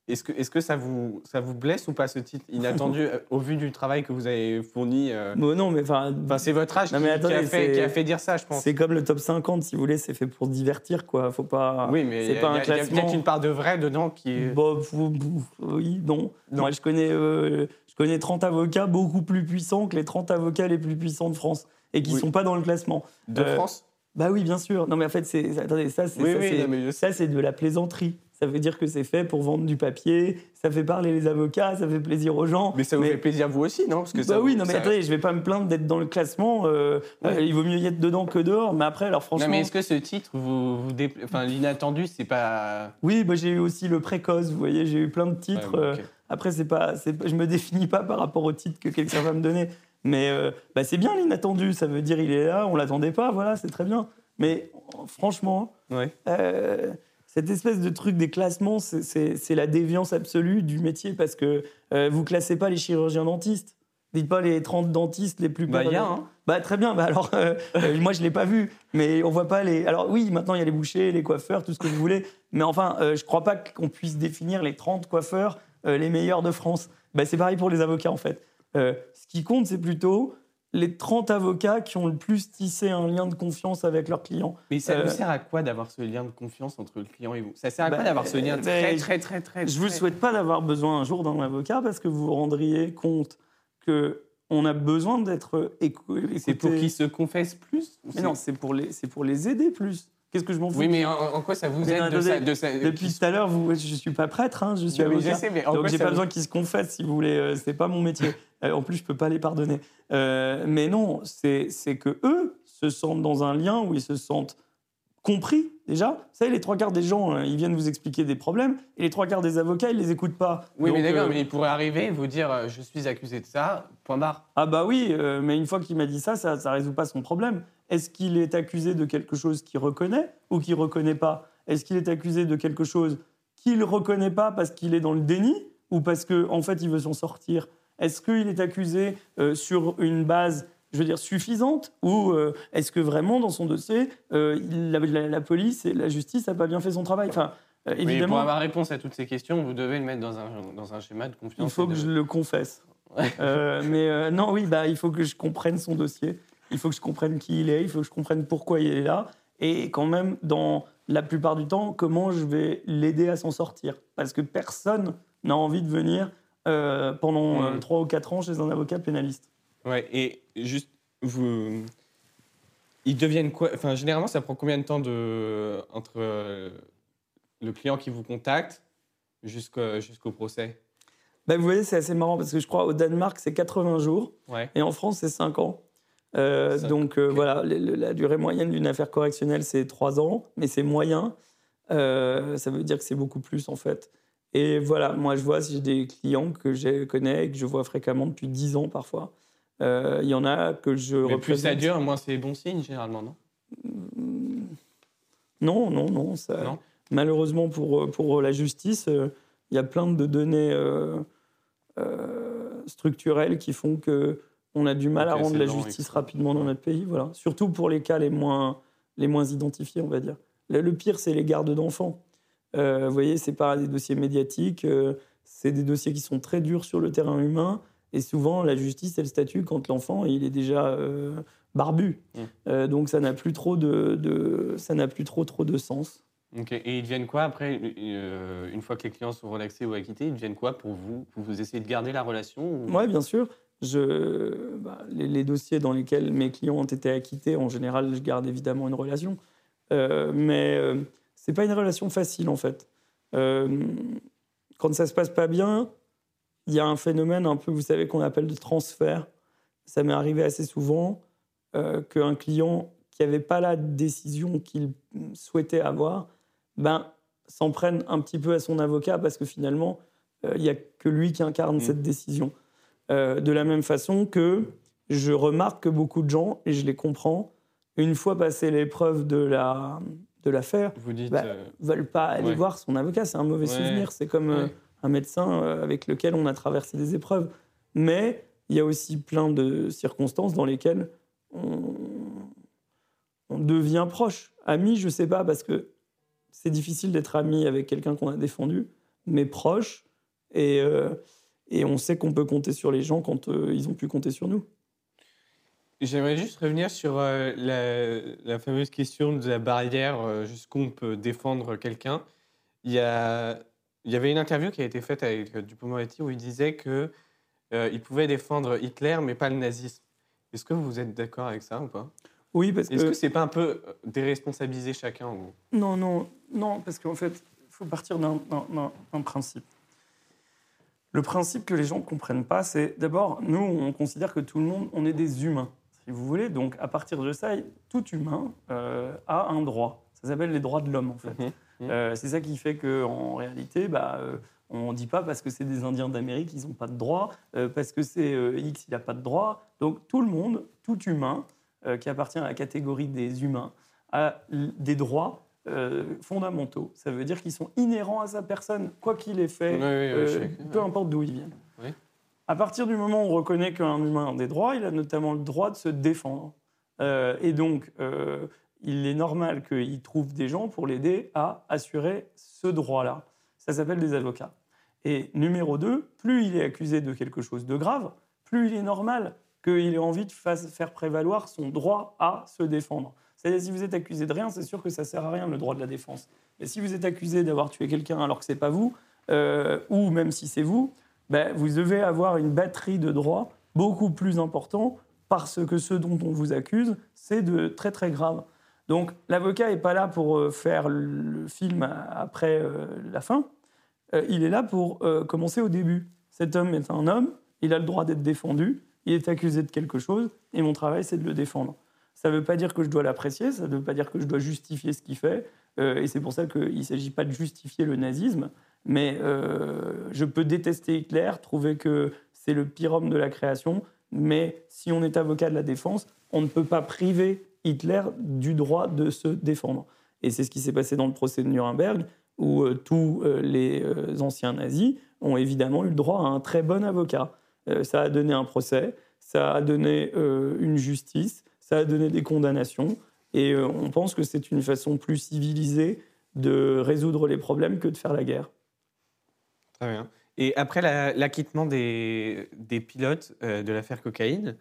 Est-ce que, est que ça, vous, ça vous blesse ou pas ce titre inattendu euh, au vu du travail que vous avez fourni euh Non, mais enfin. c'est votre âge qui, a fait, qui, a fait, dire ça, je pense. C'est comme le top 50, si vous voulez, c'est fait pour divertir, quoi. Faut pas. Oui, mais il y, a, peut-être une part de vrai dedans qui est. Bah, oui, non. Moi, je connais, euh, je connais 30 avocats beaucoup plus puissants que les 30 avocats les plus puissants de France et qui ne sont pas dans le classement. De France? Bah oui, bien sûr. Non, mais en fait, c'est, attendez, ça, c'est, ça, c'est de la plaisanterie. Ça veut dire que c'est fait pour vendre du papier, ça fait parler les avocats, ça fait plaisir aux gens. Mais ça vous fait plaisir vous aussi, non? Parce que bah oui, non mais attendez, je vais pas me plaindre d'être dans le classement. Euh, il vaut mieux y être dedans que dehors. Mais après, alors franchement. Non, mais est-ce que ce titre, vous, enfin, l'inattendu, c'est pas. Oui, moi j'ai eu aussi le précoce. Vous voyez, j'ai eu plein de titres. Euh, après, c'est pas, c'est, je me définis pas par rapport au titre que quelqu'un va me donner. Mais euh, bah, c'est bien l'inattendu. Ça veut dire il est là, on l'attendait pas. Voilà, c'est très bien. Mais franchement, euh, cette espèce de truc des classements, c'est la déviance absolue du métier parce que euh, vous classez pas les chirurgiens dentistes. Dites pas les 30 dentistes les plus Bah, il y a, hein. Bah, très bien. Bah, alors, euh, euh, moi, je l'ai pas vu. Mais on voit pas les. Alors, oui, maintenant, il y a les bouchers, les coiffeurs, tout ce que vous voulez. Mais enfin, euh, je crois pas qu'on puisse définir les 30 coiffeurs euh, les meilleurs de France. Bah, c'est pareil pour les avocats, en fait. Ce qui compte, c'est plutôt les 30 avocats qui ont le plus tissé un lien de confiance avec leurs clients. Mais ça Euh, vous sert à quoi d'avoir ce lien de confiance entre le client et vous? Ça sert à quoi Bah, d'avoir ce lien bah, très, très, très, très, Je vous très- souhaite pas d'avoir besoin un jour d'un avocat parce que vous vous rendriez compte que on a besoin d'être écou- écouté. C'est pour qu'ils se confessent plus Mais non, c'est pour les, pour les aider plus. Qu'est-ce que je m'en fous Oui, mais en, en quoi ça vous Mais aide non, de ça, attendez, de ça- Depuis tout à l'heure, vous, je suis pas prêtre, hein, je suis Bah oui, avocat. je sais, mais en Donc j'ai pas vous- besoin qu'ils se confessent, si vous voulez. euh, c'est pas mon métier. Euh, en plus, je peux pas les pardonner. Euh, mais non, c'est c'est que eux se sentent dans un lien où ils se sentent compris déjà. Vous savez, les trois quarts des gens, euh, ils viennent vous expliquer des problèmes, et les trois quarts des avocats, ils les écoutent pas. Oui, mais d'accord, euh, mais il pourrait arriver et vous dire euh, je suis accusé de ça, point barre. Ah bah oui, euh, mais une fois qu'il m'a dit ça, ça ne résout pas son problème. Est-ce qu'il est accusé de quelque chose qu'il reconnaît ou qu'il reconnaît pas? Est-ce qu'il est accusé de quelque chose qu'il reconnaît pas parce qu'il est dans le déni ou parce qu'en en fait il veut s'en sortir? Est-ce qu'il est accusé euh, sur une base, je veux dire, suffisante ou euh, est-ce que vraiment dans son dossier, euh, la, la- la police et la justice n'a pas bien fait son travail? Enfin, euh, Oui, pour évidemment, avoir réponse à toutes ces questions, vous devez le mettre dans un, dans un schéma de confiance. il faut que de- je le confesse. Mais non, oui, bah, il faut que je comprenne son dossier. Il faut que je comprenne qui il est. Il faut que je comprenne pourquoi il est là. Et quand même, dans la plupart du temps, comment je vais l'aider à s'en sortir? Parce que personne n'a envie de venir euh, pendant Mm. 3 ou 4 ans chez un avocat pénaliste. Ouais, et juste, vous. Ils deviennent quoi? Enfin, généralement, ça prend combien de temps de... entre euh, le client qui vous contacte jusqu'au jusqu'au procès? Bah, vous voyez, c'est assez marrant parce que je crois au Danemark, c'est 80 jours. Ouais. Et en France, c'est 5 ans. Euh, donc euh, voilà, le- le- la durée moyenne d'une affaire correctionnelle, c'est 3 ans, mais c'est moyen. Euh, ça veut dire que c'est beaucoup plus en fait. Et voilà, moi je vois si j'ai des clients que je connais et que je vois fréquemment depuis 10 ans parfois. Il y en a que je Mais plus ça représente- dure, moins c'est bon signe, généralement, non? Non, non, non. Ça... Non? Malheureusement pour, pour la justice, il y a plein de données structurelles qui font que on a du mal à rendre la justice rapidement dans notre pays. Voilà. Surtout pour les cas les moins, les moins identifiés, on va dire. Le, le pire, c'est les gardes d'enfants. Euh, vous voyez, c'est pas des dossiers médiatiques, euh, c'est des dossiers qui sont très durs sur le terrain humain. Et souvent, la justice, elle statue quand l'enfant il est déjà euh, barbu. Donc, ça n'a plus trop de, de- ça n'a plus trop trop de sens. Et ils deviennent quoi après, une fois que les clients sont relaxés ou acquittés, ils deviennent quoi pour vous? Vous vous essayez de garder la relation ou- Oui, bien sûr. Je, bah, les, les dossiers dans lesquels mes clients ont été acquittés, en général, je garde évidemment une relation. Euh, mais euh, c'est pas une relation facile, en fait. Euh, quand ça se passe pas bien, il y a un phénomène un peu, vous savez, qu'on appelle de transfert. Ça m'est arrivé assez souvent euh, qu'un client qui n'avait pas la décision qu'il souhaitait avoir, ben, s'en prenne un petit peu à son avocat parce que finalement, il n'y a que lui qui incarne Mm. cette décision. Euh, de la même façon que je remarque que beaucoup de gens, et je les comprends, une fois passé l'épreuve de la de l'affaire, dites. Bah, euh, veulent pas aller Ouais. voir son avocat. C'est un mauvais Ouais. souvenir. C'est comme euh, un médecin avec lequel on a traversé des épreuves. Mais il y a aussi plein de circonstances dans lesquelles on, on devient proche. Ami, je sais pas, parce que c'est difficile d'être ami avec quelqu'un qu'on a défendu, mais proche. Et, et on sait qu'on peut compter sur les gens quand euh, ils ont pu compter sur nous. J'aimerais juste revenir sur euh, la, la fameuse question de la barrière euh, jusqu'où on peut défendre quelqu'un. Il y, a, il y avait une interview qui a été faite avec Dupond-Moretti où il disait que euh, il pouvait défendre Hitler mais pas le nazisme. Est-ce que vous êtes d'accord avec ça ou pas? Oui, parce Est-ce que... que c'est pas un peu déresponsabiliser chacun ou... Non, non, non, parce qu'en fait, il faut partir d'un- d'un d'un- d'un principe. Le principe que les gens ne comprennent pas, c'est d'abord, nous, on considère que tout le monde, on est des humains, si vous voulez. Donc, à partir de ça, tout humain euh, a un droit. Ça s'appelle les droits de l'homme, en fait. Mhm. Mhm. Euh, c'est ça qui fait qu'en réalité, bah, euh, on ne dit pas parce que c'est des Indiens d'Amérique, ils n'ont pas de droit, parce que c'est X, il n'a pas de droit. Donc, tout le monde, tout humain, qui appartient à la catégorie des humains, a des droits euh, fondamentaux. Ça veut dire qu'ils sont inhérents à sa personne, quoi qu'il ait fait, Oui, oui, oui, euh, peu importe d'où ils viennent. Oui. À partir du moment où on reconnaît qu'un humain a des droits, il a notamment le droit de se défendre. Euh, et donc, il est normal qu'il trouve des gens pour l'aider à assurer ce droit-là. Ça s'appelle des avocats. Et numéro deux, plus il est accusé de quelque chose de grave, plus il est normal qu'il ait envie de faire prévaloir son droit à se défendre. C'est-à-dire, si vous êtes accusé de rien, c'est sûr que ça sert à rien, le droit de la défense. Mais si vous êtes accusé d'avoir tué quelqu'un alors que c'est pas vous, euh, ou même si c'est vous, ben, vous devez avoir une batterie de droits beaucoup plus important parce que ce dont on vous accuse, c'est de très très grave. Donc l'avocat n'est pas là pour euh, faire le film après euh, la fin, il est là pour commencer au début. Cet homme est un homme, il a le droit d'être défendu, il est accusé de quelque chose, et mon travail c'est de le défendre. Ça ne veut pas dire que je dois l'apprécier, ça ne veut pas dire que je dois justifier ce qu'il fait, et c'est pour ça qu'il ne s'agit pas de justifier le nazisme, mais euh, je peux détester Hitler, trouver que c'est le pire homme de la création, mais si on est avocat de la défense, on ne peut pas priver Hitler du droit de se défendre. Et c'est ce qui s'est passé dans le procès de Nuremberg, où euh, tous euh, les anciens nazis ont évidemment eu le droit à un très bon avocat. ça a donné un procès, ça a donné une justice, ça a donné des condamnations, et on pense que c'est une façon plus civilisée de résoudre les problèmes que de faire la guerre. Très bien. Et après l'acquittement des, des, pilotes euh, de l'affaire cocaïne,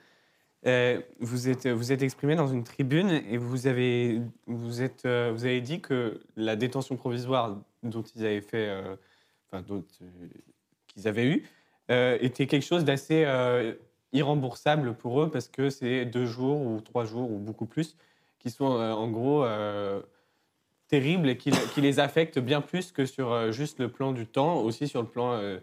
euh, vous, êtes, vous êtes exprimé dans une tribune et vous avez, vous, êtes, euh, vous avez dit que la détention provisoire dont ils avaient fait, enfin, qu'ils avaient eu, était quelque chose d'assez irremboursable pour eux parce que c'est deux jours ou trois jours ou beaucoup plus qui sont en gros terrible et qui, les affecte bien plus que sur euh, juste le plan du temps, aussi sur le plan euh,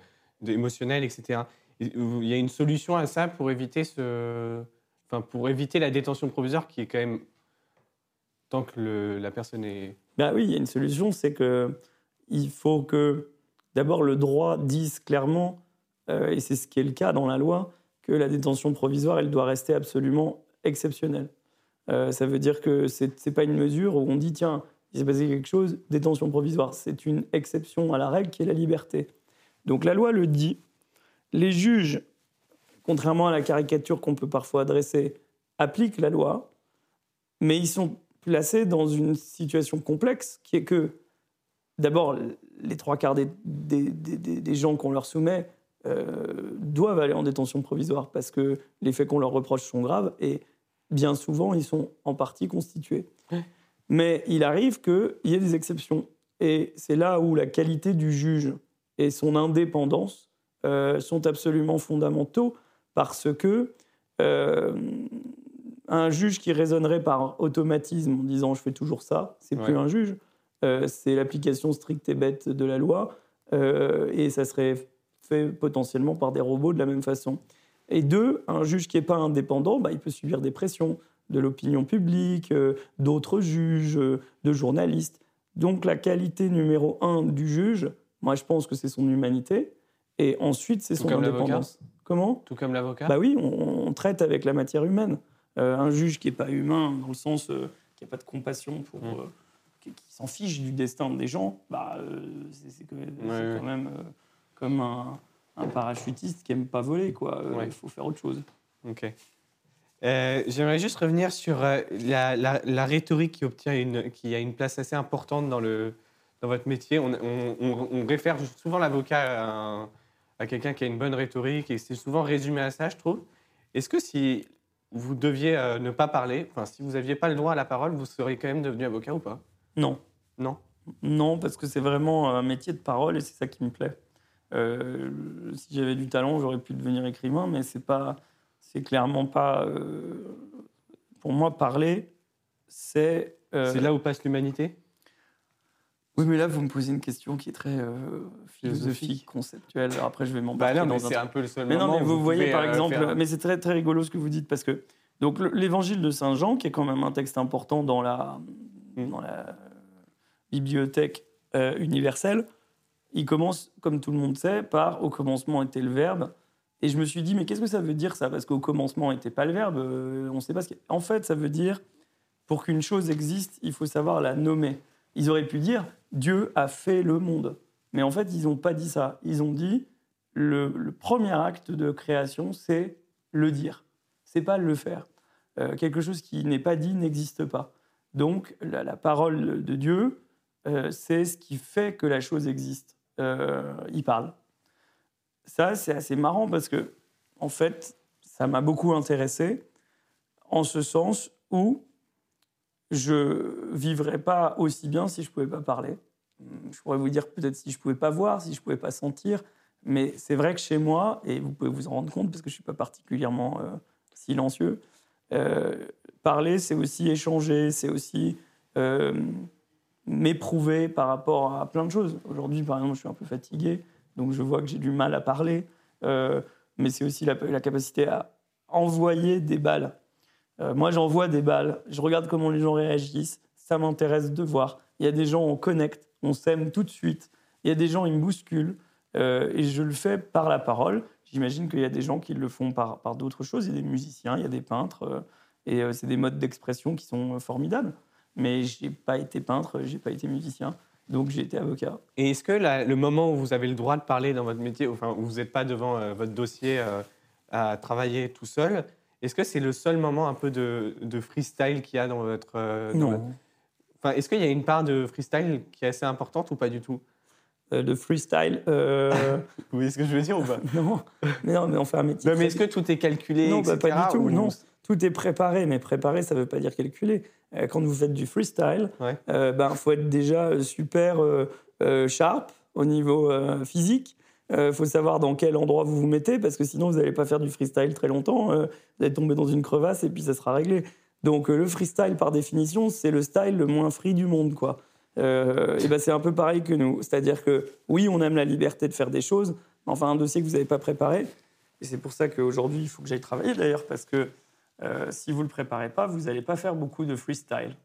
émotionnel, etc. Il y a une solution à ça pour éviter, ce... enfin, pour éviter la détention provisoire qui est quand même tant que la personne est... Ben oui, il y a une solution, c'est que il faut que d'abord le droit dise clairement, euh, et c'est ce qui est le cas dans la loi, que la détention provisoire, elle doit rester absolument exceptionnelle. ça veut dire que ce n'est pas une mesure où on dit, tiens, il s'est passé quelque chose, détention provisoire. C'est une exception à la règle qui est la liberté. Donc la loi le dit. Les juges, contrairement à la caricature qu'on peut parfois adresser, appliquent la loi, mais ils sont placés dans une situation complexe qui est que, d'abord, les trois quarts des, gens qu'on leur soumet euh, doivent aller en détention provisoire parce que les faits qu'on leur reproche sont graves et bien souvent, ils sont en partie constitués. Mais il arrive qu'il y ait des exceptions. Et c'est là où la qualité du juge et son indépendance euh, sont absolument fondamentaux parce que euh, un juge qui raisonnerait par automatisme en disant je fais toujours ça, c'est plus un juge, c'est l'application stricte et bête de la loi et ça serait fait potentiellement par des robots de la même façon. Et deux, un juge qui n'est pas indépendant, bah, il peut subir des pressions de l'opinion publique, euh, d'autres juges, euh, de journalistes. Donc la qualité numéro un du juge, moi je pense que c'est son humanité, et ensuite c'est son indépendance. Comment? Tout comme l'avocat? Bah oui, on, traite avec la matière humaine. Euh, un juge qui n'est pas humain, dans le sens qui n'a pas de compassion pour... Mmh. qui, s'en fiche du destin des gens, bah, c'est quand, même comme un, parachutiste qui n'aime pas voler, quoi. Il faut faire autre chose. Ok. Euh, j'aimerais juste revenir sur euh, la, rhétorique qui, obtient une, qui a une place assez importante dans, le, dans votre métier. On, réfère souvent l'avocat à, quelqu'un qui a une bonne rhétorique et c'est souvent résumé à ça, je trouve. Est-ce que si vous deviez euh, ne pas parler, enfin, si vous n'aviez pas le droit à la parole, vous seriez quand même devenu avocat ou pas? Non. Non? Non, parce que c'est vraiment un métier de parole et c'est ça qui me plaît. Si j'avais du talent, j'aurais pu devenir écrivain, mais c'est pas c'est clairement pas. Euh, pour moi, parler, c'est. Euh, c'est là où passe l'humanité? Oui, mais là, vous me posez une question qui est très euh, philosophique, conceptuelle. après, je vais m'en bah non, mais c'est un... peu le seul mais non, mais vous, voyez, par exemple, mais c'est très, très rigolo ce que vous dites, parce que donc l'évangile de Saint Jean, qui est quand même un texte important dans la, mm. dans la bibliothèque universelle, il commence, comme tout le monde sait, par Au commencement était le Verbe, et je me suis dit, mais qu'est-ce que ça veut dire ça? Parce qu'au commencement n'était pas le verbe, euh, on sait pas ce. En fait, ça veut dire, pour qu'une chose existe, il faut savoir la nommer. Ils auraient pu dire, Dieu a fait le monde. Mais en fait, ils n'ont pas dit ça. Ils ont dit, le, premier acte de création, c'est le dire. C'est pas le faire. Euh, quelque chose qui n'est pas dit n'existe pas. Donc, la, parole de Dieu, euh, c'est ce qui fait que la chose existe. Euh, il parle. Ça, c'est assez marrant parce que, en fait, ça m'a beaucoup intéressé en ce sens où je vivrais pas aussi bien si je pouvais pas parler. Je pourrais vous dire peut-être si je pouvais pas voir, si je pouvais pas sentir, mais c'est vrai que chez moi, et vous pouvez vous en rendre compte parce que je suis pas particulièrement euh, silencieux, euh, parler c'est aussi échanger, c'est aussi euh, m'éprouver par rapport à plein de choses. Aujourd'hui, par exemple, je suis un peu fatigué, donc je vois que j'ai du mal à parler, mais c'est aussi la, capacité à envoyer des balles euh, moi, j'envoie des balles, je regarde comment les gens réagissent, ça m'intéresse de voir. Il y a des gens, on connecte, on s'aime tout de suite. Il y a des gens, ils me bousculent, euh, et je le fais par la parole. J'imagine qu'il y a des gens qui le font par, d'autres choses. Il y a des musiciens, il y a des peintres, euh, et c'est des modes d'expression qui sont formidables. Mais je n'ai pas été peintre, je n'ai pas été musicien. Donc j'ai été avocat. Et est-ce que le moment où vous avez le droit de parler dans votre métier, enfin où vous n'êtes pas devant votre dossier à travailler tout seul, est-ce que c'est le seul moment un peu de, freestyle qu'il y a dans votre... Euh, non. Enfin, est-ce qu'il y a une part de freestyle qui est assez importante ou pas du tout? Euh, De freestyle euh... Vous voyez ce que je veux dire ou pas? Non. Mais non, mais on fait un métier... Non, mais est-ce que tout est calculé Non, bah, pas du tout, non. Tout est préparé, mais préparé, ça ne veut pas dire calculé. Euh, quand vous faites du freestyle, il ben, faut être déjà super sharp au niveau physique. Il euh, faut savoir dans quel endroit vous vous mettez, parce que sinon, vous n'allez pas faire du freestyle très longtemps. Euh, vous allez tomber dans une crevasse et puis ça sera réglé. Donc, euh, le freestyle, par définition, c'est le style le moins free du monde, quoi. et ben, c'est un peu pareil que nous. C'est-à-dire que, oui, on aime la liberté de faire des choses, mais enfin, un dossier que vous n'avez pas préparé. Et c'est pour ça qu'aujourd'hui, il faut que j'aille travailler, d'ailleurs, parce que si vous ne le préparez pas, vous n'allez pas faire beaucoup de freestyle.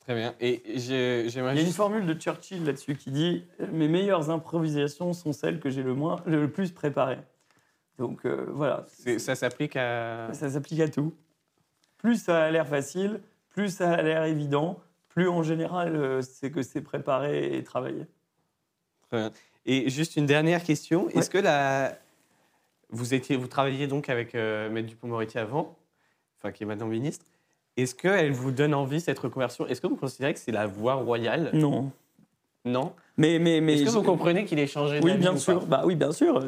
Très bien. Et j'aimerais. Il y a une formule de Churchill là-dessus qui dit Mes meilleures improvisations sont celles que j'ai le, moins, le plus préparées. Donc euh, voilà. Ça s'applique à. Ça s'applique à tout. Plus ça a l'air facile, plus ça a l'air évident, plus en général euh, c'est que c'est préparé et travaillé. Très bien. Et juste une dernière question. Est-ce que la... vous, étiez, vous travailliez donc avec euh, Maître Dupont-Moretti avant, enfin qui est maintenant ministre est-ce qu'elle vous donne envie, cette reconversion? Est-ce que vous considérez que c'est la voie royale? Non. Non? Mais, mais, mais Est-ce que vous comprenez qu'il ait changé d'avis Oui, bien sûr. Bah, oui, bien sûr.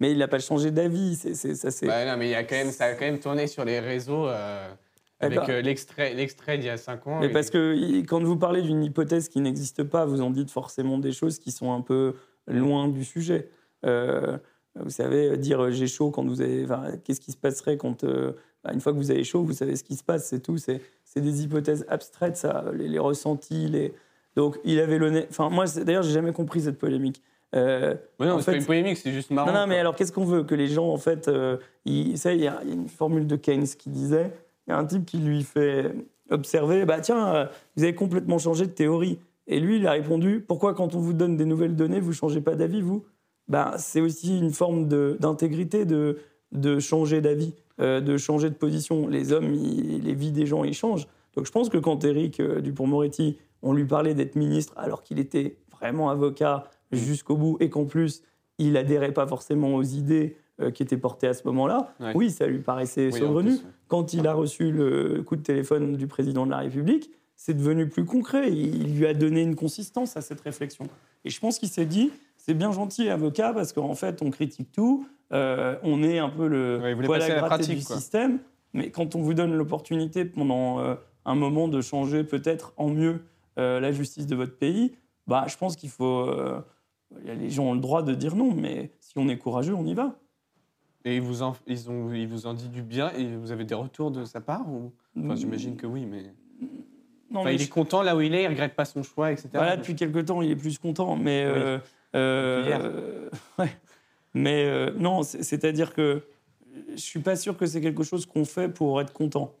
Mais il n'a pas changé d'avis. C'est, ça, c'est... Bah, non, mais il y a quand même, ça a quand même tourné sur les réseaux euh, eh avec ben. euh, l'extrait, l'extrait d'il y a 5 ans. Mais parce que quand vous parlez d'une hypothèse qui n'existe pas, vous en dites forcément des choses qui sont un peu loin du sujet. Euh, vous savez, dire j'ai chaud quand vous avez. qu'est-ce qui se passerait quand bah, une fois que vous avez chaud, vous savez ce qui se passe, c'est tout. C'est des hypothèses abstraites, ça, les, ressentis. Les... Donc, il avait le nez. Enfin, moi, d'ailleurs, j'ai jamais compris cette polémique. Euh, non, c'est pas une polémique, c'est juste marrant. Non, non mais alors qu'est-ce qu'on veut Que les gens, en fait, euh, il, ça, il y, a une formule de Keynes qui disait il y a un type qui lui fait observer bah tiens, euh, vous avez complètement changé de théorie. Et lui, il a répondu pourquoi, quand on vous donne des nouvelles données, vous changez pas d'avis, vous? Bah, C'est aussi une forme d'intégrité de, de changer d'avis. Euh, de changer de position. Les hommes, les vies des gens, ils changent. Donc je pense que quand Éric euh, Dupont-Moretti, on lui parlait d'être ministre alors qu'il était vraiment avocat jusqu'au bout et qu'en plus, il adhérait pas forcément aux idées euh, qui étaient portées à ce moment-là, oui, ça lui paraissait saugrenu. Quand il a reçu le coup de téléphone du président de la République, c'est devenu plus concret. Il lui a donné une consistance à cette réflexion. Et je pense qu'il s'est dit, c'est bien gentil, avocat, parce qu'en fait, on critique tout, euh, on est un peu le ouais, du système. Mais quand on vous donne l'opportunité pendant euh, un moment de changer peut-être en mieux euh, la justice de votre pays, bah, je pense qu'il faut. les gens ont le droit de dire non, mais si on est courageux, on y va. Et ils vous, en, ils, ont, ils vous ont dit du bien et vous avez des retours de sa part ou... enfin, J'imagine que oui, mais. Non, il est content là où il est, il regrette pas son choix, etc. Voilà, depuis quelques temps, il est plus content, mais. ouais. Mais euh, non, c'est-à-dire que je suis pas sûr que c'est quelque chose qu'on fait pour être content.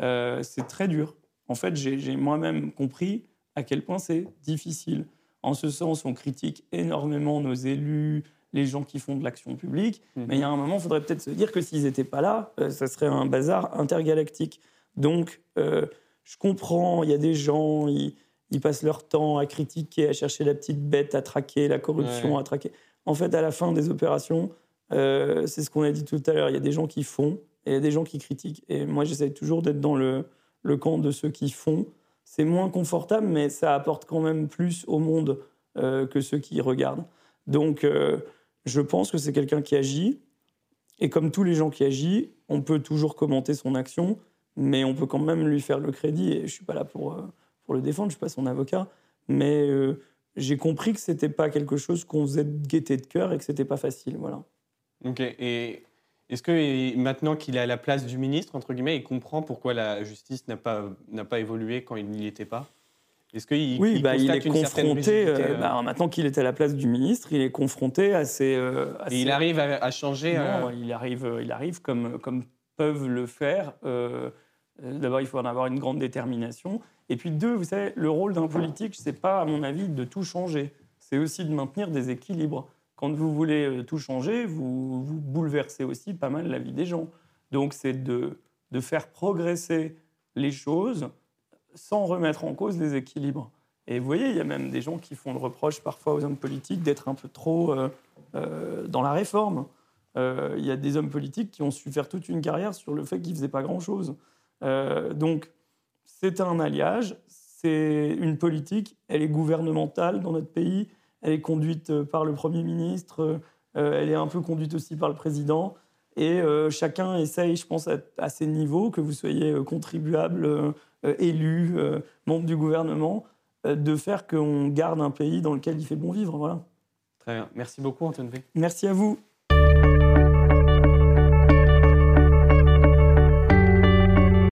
Euh, c'est très dur. En fait, j'ai moi-même compris à quel point c'est difficile. En ce sens, on critique énormément nos élus, les gens qui font de l'action publique, mhm. mais il y a un moment, il faudrait peut-être se dire que s'ils n'étaient pas là, euh, ça serait un bazar intergalactique. Donc, je comprends, il y a des gens, ils, passent leur temps à critiquer, à chercher la petite bête, à traquer la corruption, à traquer. En fait, à la fin des opérations, c'est ce qu'on a dit tout à l'heure, il y a des gens qui font et il y a des gens qui critiquent. Et moi, j'essaie toujours d'être dans le, le camp de ceux qui font. C'est moins confortable, mais ça apporte quand même plus au monde que ceux qui regardent. Donc, je pense que c'est quelqu'un qui agit. Et comme tous les gens qui agissent, on peut toujours commenter son action, mais on peut quand même lui faire le crédit. Et je ne suis pas là pour, euh, pour le défendre, je ne suis pas son avocat. Mais euh, j'ai compris que ce n'était pas quelque chose qu'on faisait de gaieté de cœur et que ce n'était pas facile. Voilà. Ok. Et est-ce que maintenant qu'il est à la place du ministre, entre guillemets, il comprend pourquoi la justice n'a pas, n'a pas évolué quand il n'y était pas? Est-ce qu'il oui, bah, il est confronté, euh, euh bah, maintenant qu'il est à la place du ministre, il est confronté à. Euh, Et il arrive à, changer Non, il, arrive, il arrive comme, comme peuvent le faire. D'abord, il faut en avoir une grande détermination. Et puis deux, vous savez, le rôle d'un politique, ce n'est pas, à mon avis, de tout changer. C'est aussi de maintenir des équilibres. Quand vous voulez tout changer, vous, vous bouleversez aussi pas mal la vie des gens. Donc c'est de, de faire progresser les choses sans remettre en cause les équilibres. Et vous voyez, il y a même des gens qui font le reproche parfois aux hommes politiques d'être un peu trop euh, euh, dans la réforme. Euh, il y a des hommes politiques qui ont su faire toute une carrière sur le fait qu'ils ne faisaient pas grand-chose. Donc, c'est un alliage, c'est une politique, elle est gouvernementale dans notre pays, elle est conduite par le Premier ministre, elle est un peu conduite aussi par le Président. Et chacun essaye, je pense, à, à, ses niveaux, que vous soyez contribuable euh, élus, euh, membres du gouvernement, euh, de faire qu'on garde un pays dans lequel il fait bon vivre. Voilà. Très bien. Merci beaucoup, Antoine Merci à vous.